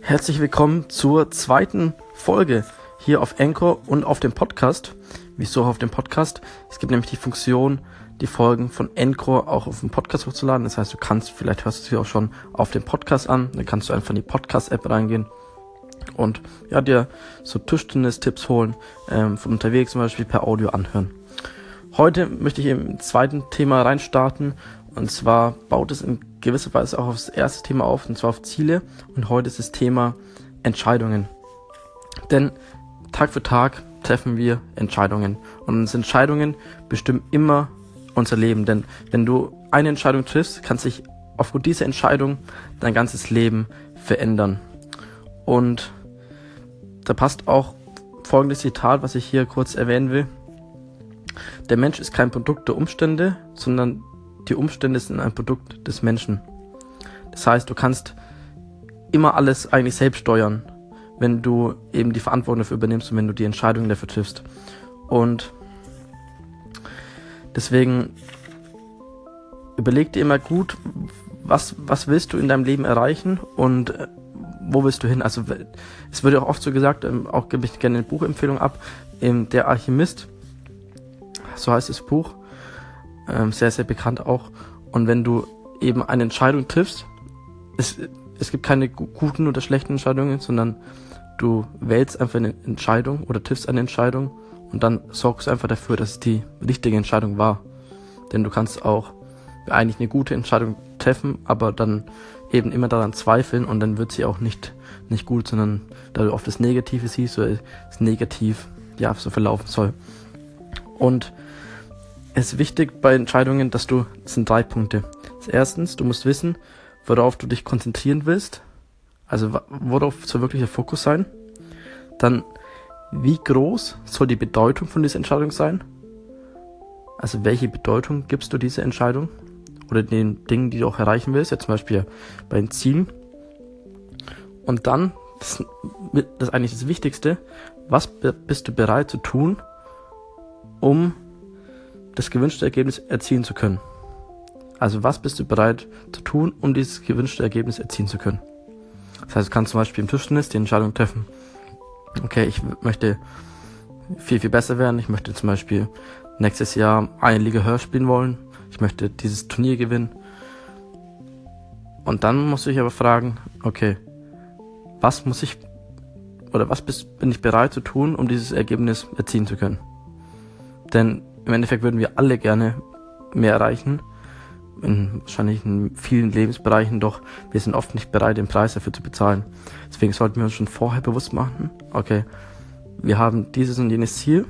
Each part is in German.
Herzlich willkommen zur zweiten Folge hier auf Anchor und auf dem Podcast. Wieso auf dem Podcast? Es gibt nämlich die Funktion, die Folgen von Anchor auch auf dem Podcast hochzuladen. Das heißt, du kannst, vielleicht hörst du sie auch schon auf dem Podcast an, dann kannst du einfach in die Podcast-App reingehen und ja, dir so Tischtennis-Tipps holen, ähm, von unterwegs zum Beispiel per Audio anhören. Heute möchte ich im zweiten Thema reinstarten und zwar baut es in gewisser Weise auch auf das erste Thema auf, und zwar auf Ziele. Und heute ist das Thema Entscheidungen. Denn Tag für Tag treffen wir Entscheidungen. Und unsere Entscheidungen bestimmen immer unser Leben. Denn wenn du eine Entscheidung triffst, kann sich aufgrund dieser Entscheidung dein ganzes Leben verändern. Und da passt auch folgendes Zitat, was ich hier kurz erwähnen will. Der Mensch ist kein Produkt der Umstände, sondern die Umstände sind ein Produkt des Menschen. Das heißt, du kannst immer alles eigentlich selbst steuern, wenn du eben die Verantwortung dafür übernimmst und wenn du die Entscheidungen dafür triffst. Und deswegen überleg dir immer gut, was, was willst du in deinem Leben erreichen und äh, wo willst du hin? Also es wird auch oft so gesagt, ähm, auch gebe ich gerne eine Buchempfehlung ab, ähm, der Alchemist, so heißt das Buch, ähm, sehr, sehr bekannt auch. Und wenn du eben eine Entscheidung triffst, es, es gibt keine guten oder schlechten Entscheidungen, sondern du wählst einfach eine Entscheidung oder triffst eine Entscheidung und dann sorgst du einfach dafür, dass es die richtige Entscheidung war. Denn du kannst auch eigentlich eine gute Entscheidung treffen, aber dann eben immer daran zweifeln und dann wird sie auch nicht, nicht gut, sondern da du oft das Negative siehst oder das Negativ ja so verlaufen soll. Und es ist wichtig bei Entscheidungen, dass du, das sind drei Punkte. Erstens, du musst wissen, worauf du dich konzentrieren willst. Also worauf soll wirklich der Fokus sein? Dann, wie groß soll die Bedeutung von dieser Entscheidung sein? Also welche Bedeutung gibst du dieser Entscheidung? Oder den Dingen, die du auch erreichen willst, ja zum Beispiel bei den Zielen. Und dann, das, das ist eigentlich das Wichtigste, was bist du bereit zu tun, um das gewünschte Ergebnis erzielen zu können. Also was bist du bereit zu tun, um dieses gewünschte Ergebnis erzielen zu können? Das heißt, du kannst zum Beispiel im Tischtennis die Entscheidung treffen, okay, ich möchte viel, viel besser werden. Ich möchte zum Beispiel nächstes Jahr eine Liga höher spielen wollen. Ich möchte dieses Turnier gewinnen. Und dann musst du dich aber fragen, okay, was muss ich oder was bin ich bereit zu tun, um dieses Ergebnis erzielen zu können? Denn im Endeffekt würden wir alle gerne mehr erreichen, in wahrscheinlich in vielen Lebensbereichen, doch wir sind oft nicht bereit, den Preis dafür zu bezahlen. Deswegen sollten wir uns schon vorher bewusst machen, okay, wir haben dieses und jenes Ziel.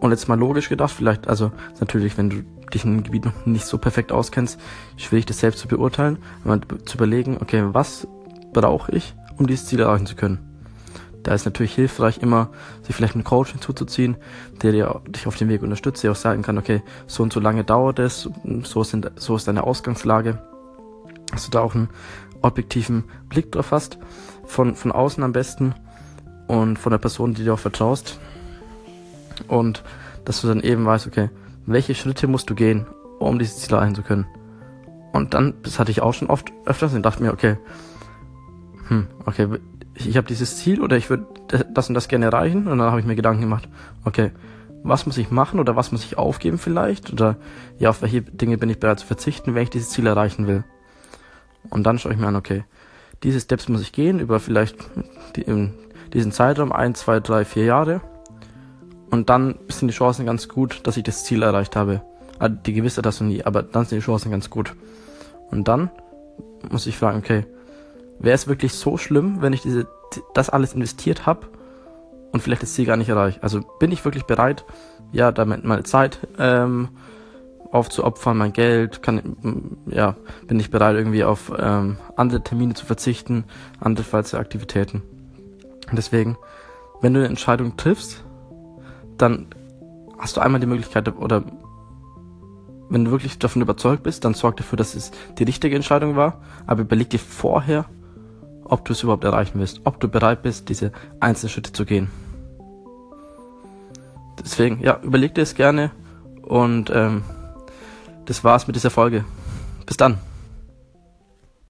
Und jetzt mal logisch gedacht, vielleicht, also natürlich, wenn du dich in einem Gebiet noch nicht so perfekt auskennst, schwierig das selbst zu beurteilen, aber zu überlegen, okay, was brauche ich, um dieses Ziel erreichen zu können. Da ist natürlich hilfreich, immer sich vielleicht einen Coach hinzuzuziehen, der dir, dich auf dem Weg unterstützt, der auch sagen kann, okay, so und so lange dauert es, so, sind, so ist deine Ausgangslage. Dass du da auch einen objektiven Blick drauf hast, von, von außen am besten und von der Person, die dir auch vertraust. Und dass du dann eben weißt, okay, welche Schritte musst du gehen, um dieses Ziel erreichen zu können. Und dann, das hatte ich auch schon oft öfters und dachte mir, okay, hm, okay, ich, ich habe dieses Ziel oder ich würde das und das gerne erreichen und dann habe ich mir Gedanken gemacht, okay, was muss ich machen oder was muss ich aufgeben vielleicht oder ja, auf welche Dinge bin ich bereit zu verzichten, wenn ich dieses Ziel erreichen will. Und dann schaue ich mir an, okay, diese Steps muss ich gehen über vielleicht die, in diesen Zeitraum, ein, zwei, drei, vier Jahre. Und dann sind die Chancen ganz gut, dass ich das Ziel erreicht habe. Also die Gewissheit das noch nie, aber dann sind die Chancen ganz gut. Und dann muss ich fragen, okay, wäre es wirklich so schlimm, wenn ich diese, das alles investiert habe und vielleicht das Ziel gar nicht erreiche. Also bin ich wirklich bereit, ja, damit meine Zeit ähm, aufzuopfern, mein Geld, kann, ja, bin ich bereit, irgendwie auf ähm, andere Termine zu verzichten, andere Freizeitaktivitäten. Deswegen, wenn du eine Entscheidung triffst, dann hast du einmal die Möglichkeit, oder wenn du wirklich davon überzeugt bist, dann sorg dafür, dass es die richtige Entscheidung war, aber überleg dir vorher, ob du es überhaupt erreichen willst, ob du bereit bist, diese einzelnen Schritte zu gehen. Deswegen, ja, überleg dir es gerne und ähm, das war's mit dieser Folge. Bis dann.